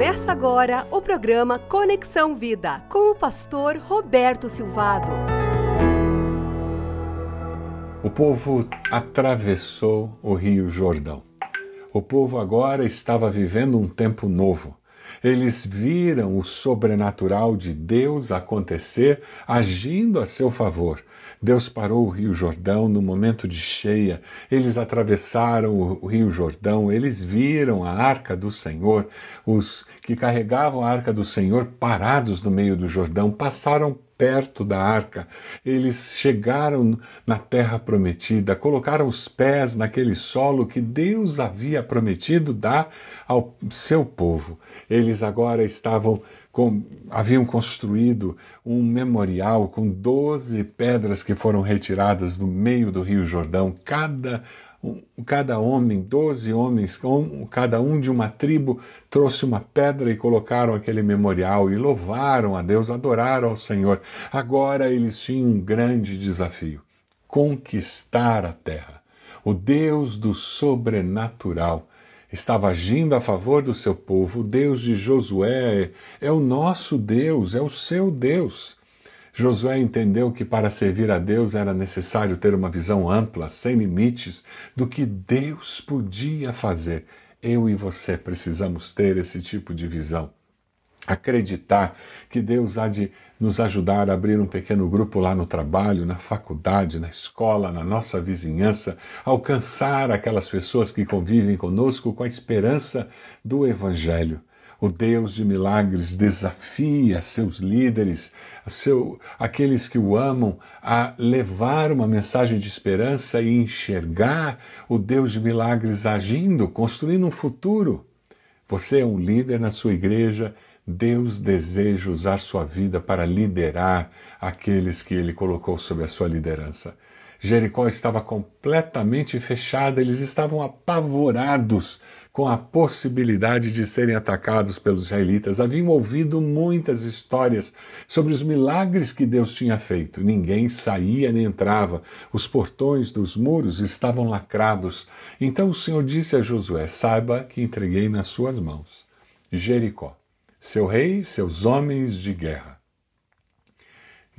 Começa agora o programa Conexão Vida com o pastor Roberto Silvado. O povo atravessou o Rio Jordão. O povo agora estava vivendo um tempo novo. Eles viram o sobrenatural de Deus acontecer, agindo a seu favor. Deus parou o Rio Jordão no momento de cheia, eles atravessaram o Rio Jordão, eles viram a arca do Senhor, os que carregavam a arca do Senhor parados no meio do Jordão, passaram perto da arca, eles chegaram na terra prometida, colocaram os pés naquele solo que Deus havia prometido dar ao seu povo. Eles agora estavam com, haviam construído um memorial com doze pedras que foram retiradas do meio do Rio Jordão, cada cada homem, doze homens, cada um de uma tribo, trouxe uma pedra e colocaram aquele memorial e louvaram a Deus, adoraram ao Senhor. Agora eles tinham um grande desafio: conquistar a terra. O Deus do sobrenatural estava agindo a favor do seu povo. O Deus de Josué é o nosso Deus, é o seu Deus. Josué entendeu que para servir a Deus era necessário ter uma visão ampla, sem limites, do que Deus podia fazer. Eu e você precisamos ter esse tipo de visão. Acreditar que Deus há de nos ajudar a abrir um pequeno grupo lá no trabalho, na faculdade, na escola, na nossa vizinhança, alcançar aquelas pessoas que convivem conosco com a esperança do Evangelho. O Deus de milagres desafia seus líderes, seu, aqueles que o amam, a levar uma mensagem de esperança e enxergar o Deus de milagres agindo, construindo um futuro. Você é um líder na sua igreja, Deus deseja usar sua vida para liderar aqueles que ele colocou sob a sua liderança. Jericó estava completamente fechada, eles estavam apavorados com a possibilidade de serem atacados pelos israelitas. Haviam ouvido muitas histórias sobre os milagres que Deus tinha feito. Ninguém saía nem entrava, os portões dos muros estavam lacrados. Então o Senhor disse a Josué: Saiba que entreguei nas suas mãos Jericó, seu rei, seus homens de guerra.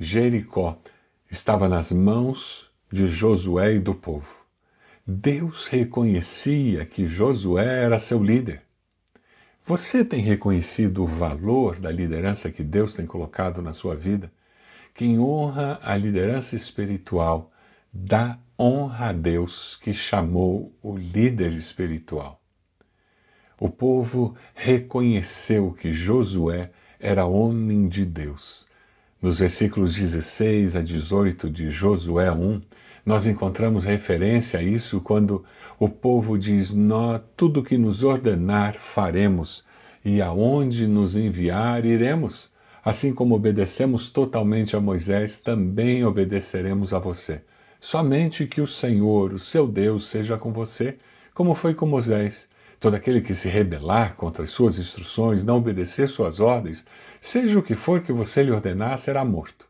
Jericó estava nas mãos de Josué e do povo. Deus reconhecia que Josué era seu líder. Você tem reconhecido o valor da liderança que Deus tem colocado na sua vida? Quem honra a liderança espiritual dá honra a Deus que chamou o líder espiritual. O povo reconheceu que Josué era homem de Deus. Nos versículos 16 a 18 de Josué 1, nós encontramos referência a isso quando o povo diz: Nós, tudo que nos ordenar, faremos, e aonde nos enviar, iremos. Assim como obedecemos totalmente a Moisés, também obedeceremos a você. Somente que o Senhor, o seu Deus, seja com você, como foi com Moisés. Todo aquele que se rebelar contra as suas instruções, não obedecer suas ordens, seja o que for que você lhe ordenar, será morto.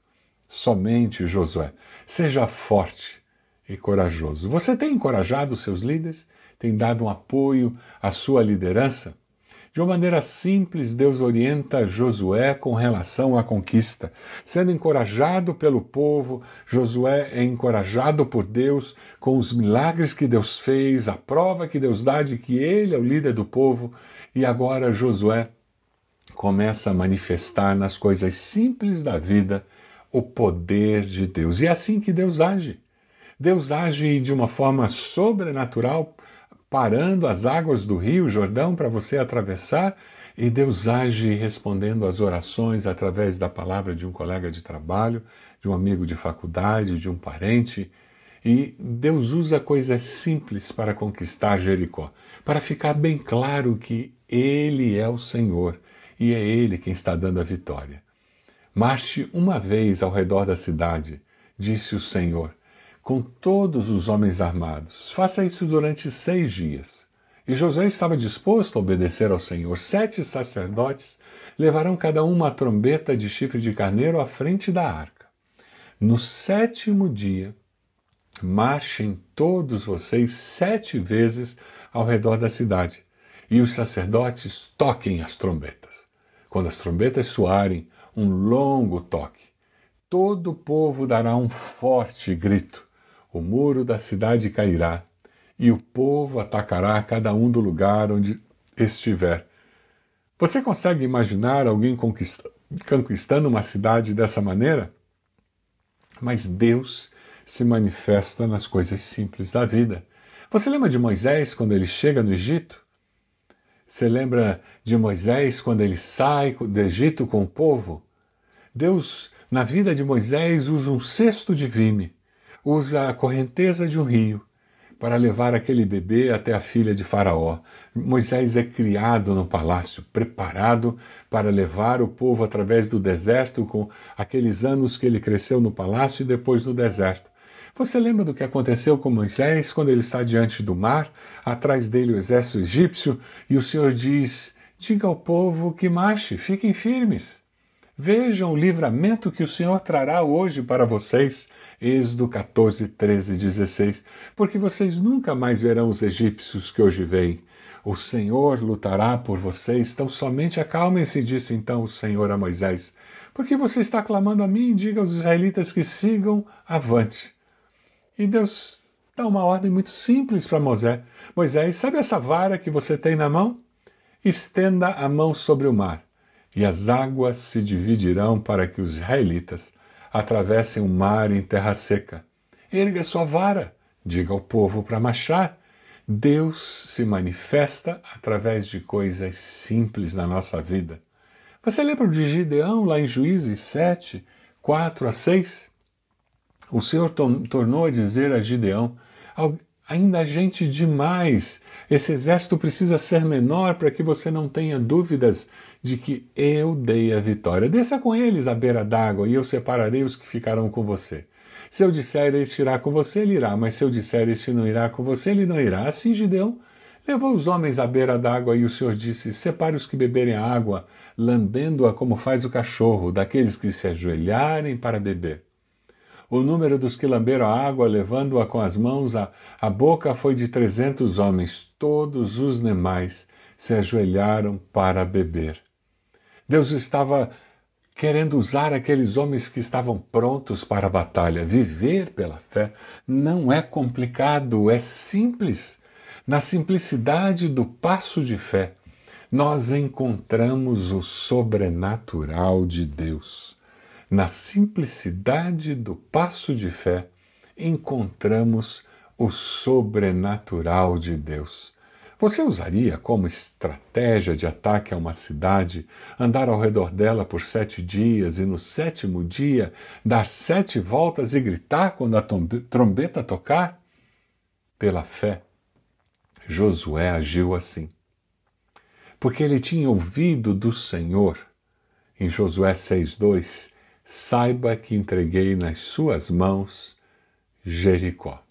Somente Josué, seja forte, e corajoso. Você tem encorajado os seus líderes? Tem dado um apoio à sua liderança? De uma maneira simples, Deus orienta Josué com relação à conquista. Sendo encorajado pelo povo, Josué é encorajado por Deus com os milagres que Deus fez, a prova que Deus dá de que ele é o líder do povo. E agora Josué começa a manifestar nas coisas simples da vida o poder de Deus. E é assim que Deus age. Deus age de uma forma sobrenatural, parando as águas do rio Jordão para você atravessar, e Deus age respondendo às orações através da palavra de um colega de trabalho, de um amigo de faculdade, de um parente. E Deus usa coisas simples para conquistar Jericó, para ficar bem claro que Ele é o Senhor e é Ele quem está dando a vitória. Marche uma vez ao redor da cidade, disse o Senhor, com todos os homens armados. Faça isso durante seis dias. E Josué estava disposto a obedecer ao Senhor. Sete sacerdotes levarão cada um uma trombeta de chifre de carneiro à frente da arca. No sétimo dia, marchem todos vocês sete vezes ao redor da cidade. e os sacerdotes toquem as trombetas. Quando as trombetas soarem, um longo toque, todo o povo dará um forte grito. O muro da cidade cairá e o povo atacará cada um do lugar onde estiver. Você consegue imaginar alguém conquistando uma cidade dessa maneira? Mas Deus se manifesta nas coisas simples da vida. Você lembra de Moisés quando ele chega no Egito? Você lembra de Moisés quando ele sai do Egito com o povo? Deus, na vida de Moisés, usa um cesto de vime, usa a correnteza de um rio para levar aquele bebê até a filha de Faraó. Moisés é criado no palácio, preparado para levar o povo através do deserto, com aqueles anos que ele cresceu no palácio e depois no deserto. Você lembra do que aconteceu com Moisés quando ele está diante do mar, atrás dele o exército egípcio, e o Senhor diz: Diga ao povo que marche, fiquem firmes. Vejam o livramento que o Senhor trará hoje para vocês. Êxodo 14, 13 e 16. Porque vocês nunca mais verão os egípcios que hoje veem. O Senhor lutará por vocês, então somente acalmem-se, disse então o Senhor a Moisés. Porque você está clamando a mim, diga aos israelitas que sigam avante. E Deus dá uma ordem muito simples para Moisés. Moisés, sabe essa vara que você tem na mão? Estenda a mão sobre o mar, e as águas se dividirão para que os israelitas atravessem o mar em terra seca. Erga sua vara, diga ao povo para marchar. Deus se manifesta através de coisas simples na nossa vida. Você lembra de Gideão lá em Juízes 7, 4 a 6? O Senhor tornou a dizer a Gideão: ainda gente demais. Esse exército precisa ser menor para que você não tenha dúvidas de que eu dei a vitória. Desça com eles à beira d'água e eu separarei os que ficarão com você. Se eu disser este irá com você, ele irá, mas se eu disser este não irá com você, ele não irá. Assim Gideão levou os homens à beira d'água e o Senhor disse: Separe os que beberem água, lambendo-a como faz o cachorro, daqueles que se ajoelharem para beber. O número dos que lamberam a água, levando-a com as mãos à, à boca, foi de trezentos homens. Todos os demais se ajoelharam para beber. Deus estava querendo usar aqueles homens que estavam prontos para a batalha. Viver pela fé não é complicado, é simples. Na simplicidade do passo de fé, nós encontramos o sobrenatural de Deus na simplicidade do passo de fé, encontramos o sobrenatural de Deus. Você usaria como estratégia de ataque a uma cidade andar ao redor dela por sete dias e no sétimo dia dar sete voltas e gritar quando a trombeta tocar? Pela fé, Josué agiu assim. Porque ele tinha ouvido do Senhor. Em Josué 6,2, saiba que entreguei nas suas mãos Jericó.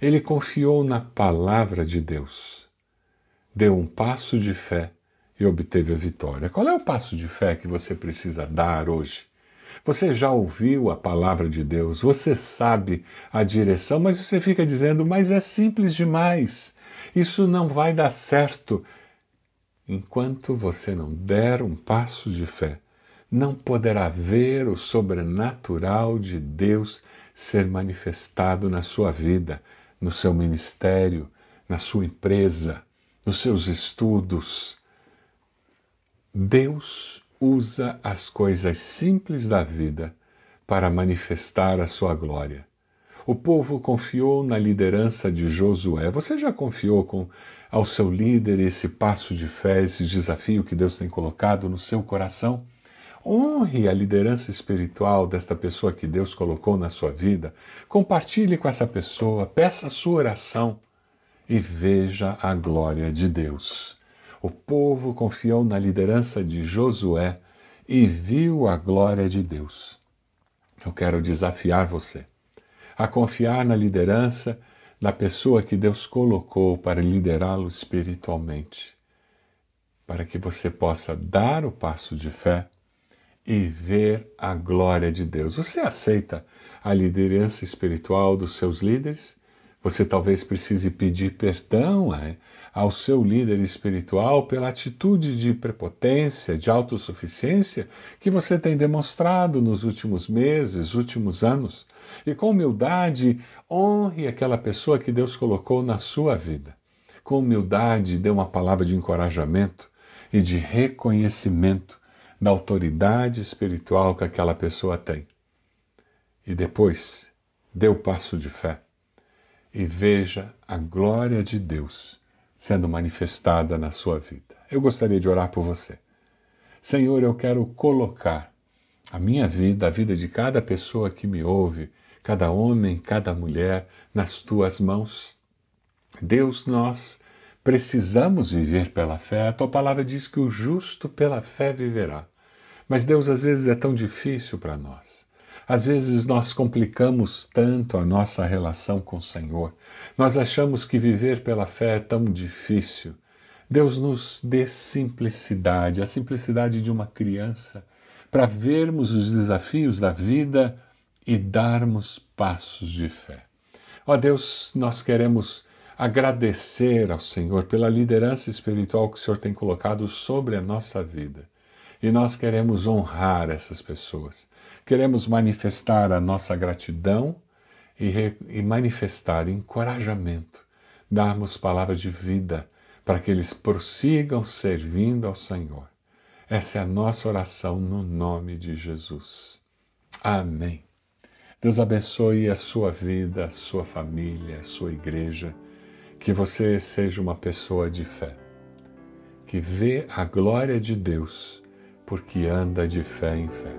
Ele confiou na palavra de Deus, deu um passo de fé e obteve a vitória. Qual é o passo de fé que você precisa dar hoje? Você já ouviu a palavra de Deus, você sabe a direção, mas você fica dizendo, mas é simples demais, isso não vai dar certo. Enquanto você não der um passo de fé, não poderá ver o sobrenatural de Deus ser manifestado na sua vida, no seu ministério, na sua empresa, nos seus estudos. Deus usa as coisas simples da vida para manifestar a sua glória. O povo confiou na liderança de Josué. Você já confiou com, ao seu líder esse passo de fé, esse desafio que Deus tem colocado no seu coração? Honre a liderança espiritual desta pessoa que Deus colocou na sua vida. Compartilhe com essa pessoa, peça a sua oração e veja a glória de Deus. O povo confiou na liderança de Josué e viu a glória de Deus. Eu quero desafiar você a confiar na liderança da pessoa que Deus colocou para liderá-lo espiritualmente, para que você possa dar o passo de fé e ver a glória de Deus. Você aceita a liderança espiritual dos seus líderes? Você talvez precise pedir perdão é, ao seu líder espiritual pela atitude de prepotência, de autossuficiência que você tem demonstrado nos últimos meses, últimos anos. E com humildade, honre aquela pessoa que Deus colocou na sua vida. Com humildade, dê uma palavra de encorajamento e de reconhecimento da autoridade espiritual que aquela pessoa tem. E depois, dê o passo de fé e veja a glória de Deus sendo manifestada na sua vida. Eu gostaria de orar por você. Senhor, eu quero colocar a minha vida, a vida de cada pessoa que me ouve, cada homem, cada mulher, nas tuas mãos. Deus, nós precisamos viver pela fé. A tua palavra diz que o justo pela fé viverá. Mas Deus, às vezes, é tão difícil para nós. Às vezes nós complicamos tanto a nossa relação com o Senhor. Nós achamos que viver pela fé é tão difícil. Deus nos dê simplicidade, a simplicidade de uma criança, para vermos os desafios da vida e darmos passos de fé. Ó Deus, nós queremos agradecer ao Senhor pela liderança espiritual que o Senhor tem colocado sobre a nossa vida. E nós queremos honrar essas pessoas. Queremos manifestar a nossa gratidão e, e manifestar encorajamento, darmos palavras de vida para que eles prossigam servindo ao Senhor. Essa é a nossa oração no nome de Jesus. Amém. Deus abençoe a sua vida, a sua família, a sua igreja. Que você seja uma pessoa de fé, que vê a glória de Deus porque anda de fé em fé.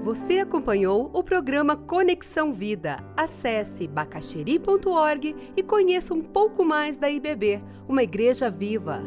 Você acompanhou o programa Conexão Vida. Acesse bacacheri.org e conheça um pouco mais da IBB, uma igreja viva.